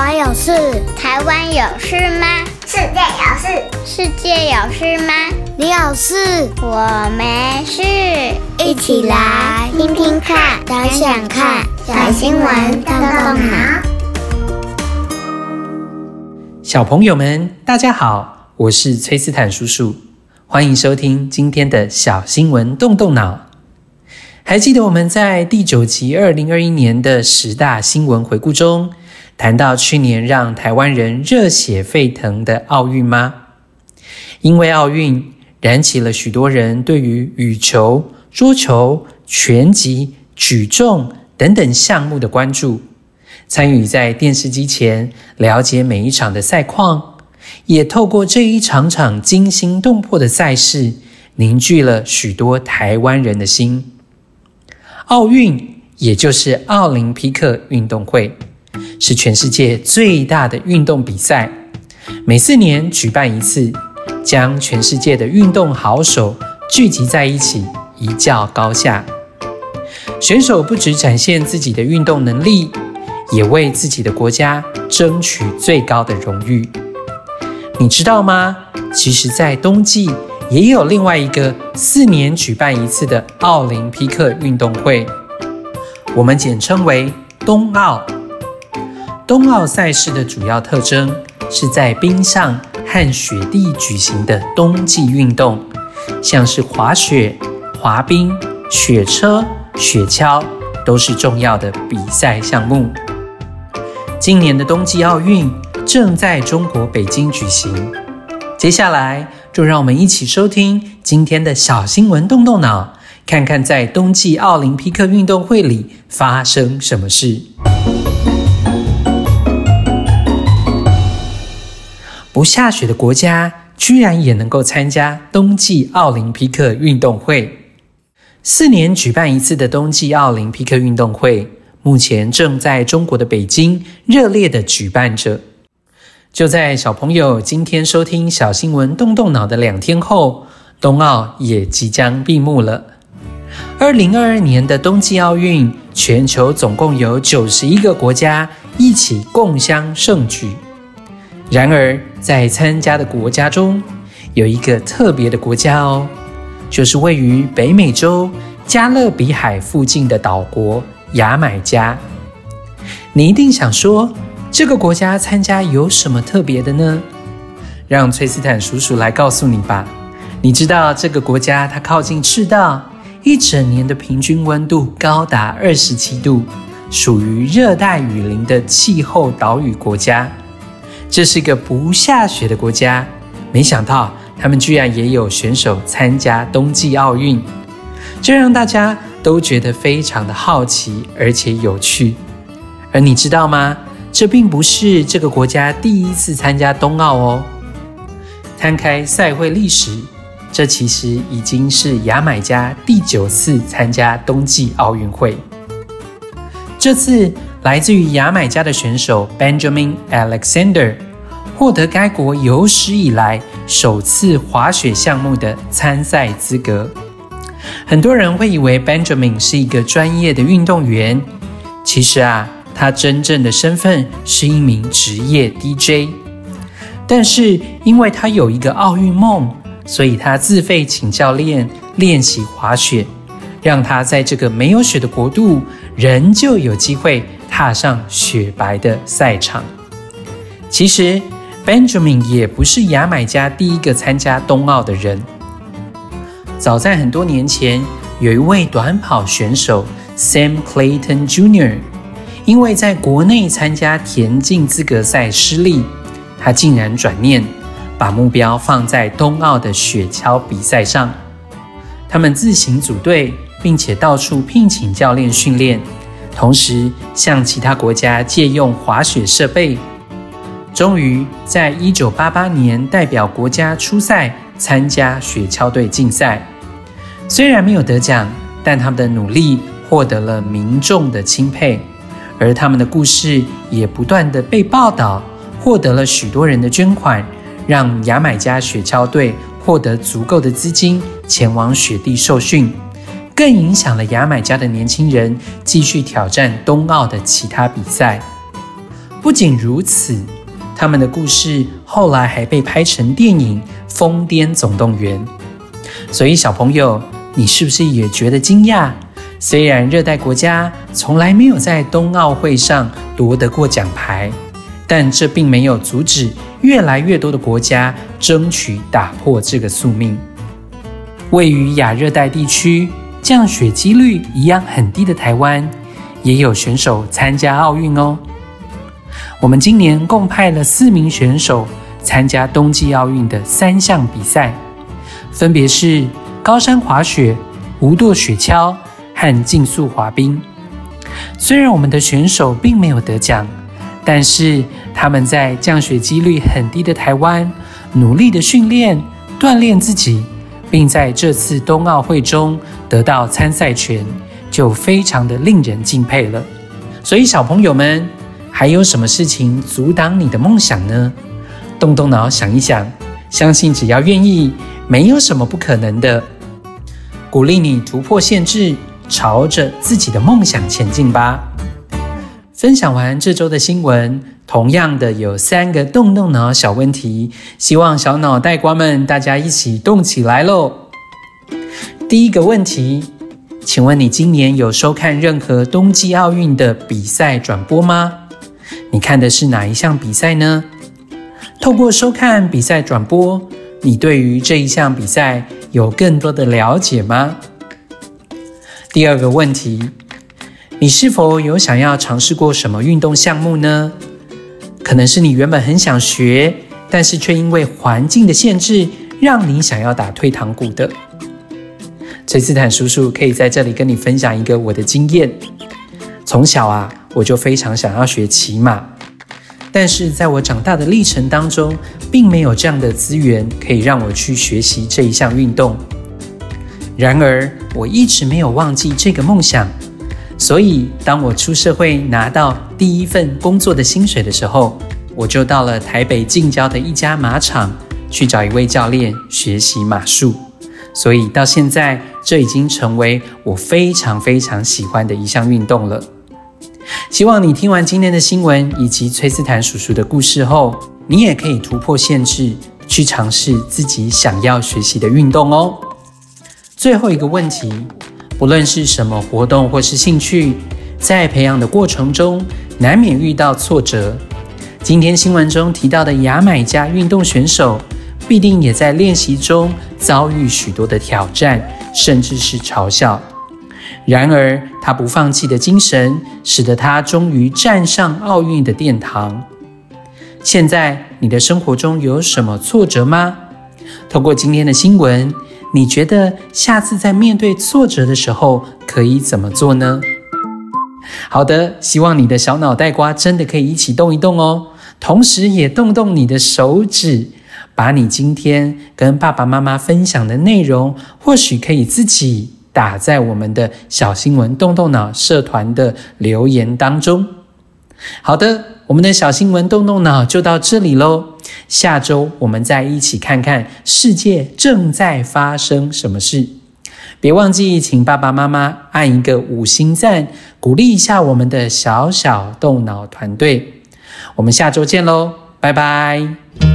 湾有事？台湾有事吗？世界有事？世界有事吗？你有事？我没事。一起来听听看，想想看，小新闻动动脑。小朋友们，大家好，我是崔斯坦叔叔，欢迎收听今天的小新闻动动脑。还记得我们在第九集二零二一年的十大新闻回顾中，谈到去年让台湾人热血沸腾的奥运吗？因为奥运燃起了许多人对于羽球、桌球、拳击、举重等等项目的关注，参与在电视机前了解每一场的赛况，也透过这一场场惊心动魄的赛事，凝聚了许多台湾人的心。奥运，也就是奥林匹克运动会，是全世界最大的运动比赛，每四年举办一次，将全世界的运动好手聚集在一起，一较高下。选手不只展现自己的运动能力，也为自己的国家争取最高的荣誉。你知道吗？其实，在冬季，也有另外一个四年举办一次的奥林匹克运动会，我们简称为冬奥。冬奥赛事的主要特征是在冰上和雪地举行的冬季运动，像是滑雪、滑冰、雪车、雪橇都是重要的比赛项目。今年的冬季奥运正在中国北京举行，接下来。就让我们一起收听今天的小新闻，动动脑，看看在冬季奥林匹克运动会里发生什么事。不下雪的国家居然也能够参加冬季奥林匹克运动会。四年举办一次的冬季奥林匹克运动会，目前正在中国的北京热烈地举办着。就在小朋友今天收听小新闻动动脑的两天后，冬奥也即将闭幕了。二零二二年的冬季奥运，全球总共有九十一个国家一起共襄盛举。然而，在参加的国家中，有一个特别的国家哦，就是位于北美洲加勒比海附近的岛国牙买加。你一定想说，这个国家参加有什么特别的呢？让崔斯坦叔叔来告诉你吧。你知道这个国家它靠近赤道，一整年的平均温度高达二十七度，属于热带雨林的气候岛屿国家。这是一个不下雪的国家，没想到他们居然也有选手参加冬季奥运，这让大家都觉得非常的好奇而且有趣。而你知道吗？这并不是这个国家第一次参加冬奥哦。摊开赛会历史，这其实已经是牙买加第九次参加冬季奥运会。这次来自于牙买加的选手 Benjamin Alexander 获得该国有史以来首次滑雪项目的参赛资格。很多人会以为 Benjamin 是一个专业的运动员，其实啊。他真正的身份是一名职业 DJ，但是因为他有一个奥运梦，所以他自费请教练练习滑雪，让他在这个没有雪的国度，仍旧有机会踏上雪白的赛场。其实，Benjamin 也不是牙买加第一个参加冬奥的人。早在很多年前，有一位短跑选手 Sam Clayton Jr. 因为在国内参加田径资格赛失利，他竟然转念把目标放在冬奥的雪橇比赛上。他们自行组队，并且到处聘请教练训练，同时向其他国家借用滑雪设备。终于在一九八八年代表国家出赛参加雪橇队竞赛，虽然没有得奖，但他们的努力获得了民众的钦佩。而他们的故事也不断地被报道，获得了许多人的捐款，让牙买加雪橇队获得足够的资金前往雪地受训，更影响了牙买加的年轻人继续挑战冬奥的其他比赛。不仅如此，他们的故事后来还被拍成电影《疯癫总动员》。所以，小朋友，你是不是也觉得惊讶？虽然热带国家从来没有在冬奥会上夺得过奖牌，但这并没有阻止越来越多的国家争取打破这个宿命。位于亚热带地区、降雪几率一样很低的台湾，也有选手参加奥运哦。我们今年共派了四名选手参加冬季奥运的三项比赛，分别是高山滑雪、无舵雪橇。和竞速滑冰，虽然我们的选手并没有得奖，但是他们在降雪几率很低的台湾，努力的训练、锻炼自己，并在这次冬奥会中得到参赛权，就非常的令人敬佩了。所以，小朋友们，还有什么事情阻挡你的梦想呢？动动脑想一想，相信只要愿意，没有什么不可能的。鼓励你突破限制。朝着自己的梦想前进吧。分享完这周的新闻，同样的有三个动动脑小问题，希望小脑袋瓜们大家一起动起来喽。第一个问题，请问你今年有收看任何冬季奥运的比赛转播吗？你看的是哪一项比赛呢？透过收看比赛转播，你对于这一项比赛有更多的了解吗？第二个问题，你是否有想要尝试过什么运动项目呢？可能是你原本很想学，但是却因为环境的限制，让你想要打退堂鼓的。崔斯坦叔叔可以在这里跟你分享一个我的经验。从小啊，我就非常想要学骑马，但是在我长大的历程当中，并没有这样的资源可以让我去学习这一项运动。然而，我一直没有忘记这个梦想，所以当我出社会拿到第一份工作的薪水的时候，我就到了台北近郊的一家马场去找一位教练学习马术。所以到现在，这已经成为我非常非常喜欢的一项运动了。希望你听完今天的新闻以及崔斯坦叔叔的故事后，你也可以突破限制，去尝试自己想要学习的运动哦。最后一个问题，不论是什么活动或是兴趣，在培养的过程中，难免遇到挫折。今天新闻中提到的牙买加运动选手，必定也在练习中遭遇许多的挑战，甚至是嘲笑。然而，他不放弃的精神，使得他终于站上奥运的殿堂。现在，你的生活中有什么挫折吗？透过今天的新闻。你觉得下次在面对挫折的时候可以怎么做呢？好的，希望你的小脑袋瓜真的可以一起动一动哦，同时也动动你的手指，把你今天跟爸爸妈妈分享的内容，或许可以自己打在我们的小新闻动动脑社团的留言当中。好的，我们的小新闻动动脑就到这里喽。下周我们再一起看看世界正在发生什么事。别忘记请爸爸妈妈按一个五星赞，鼓励一下我们的小小动脑团队。我们下周见喽，拜拜。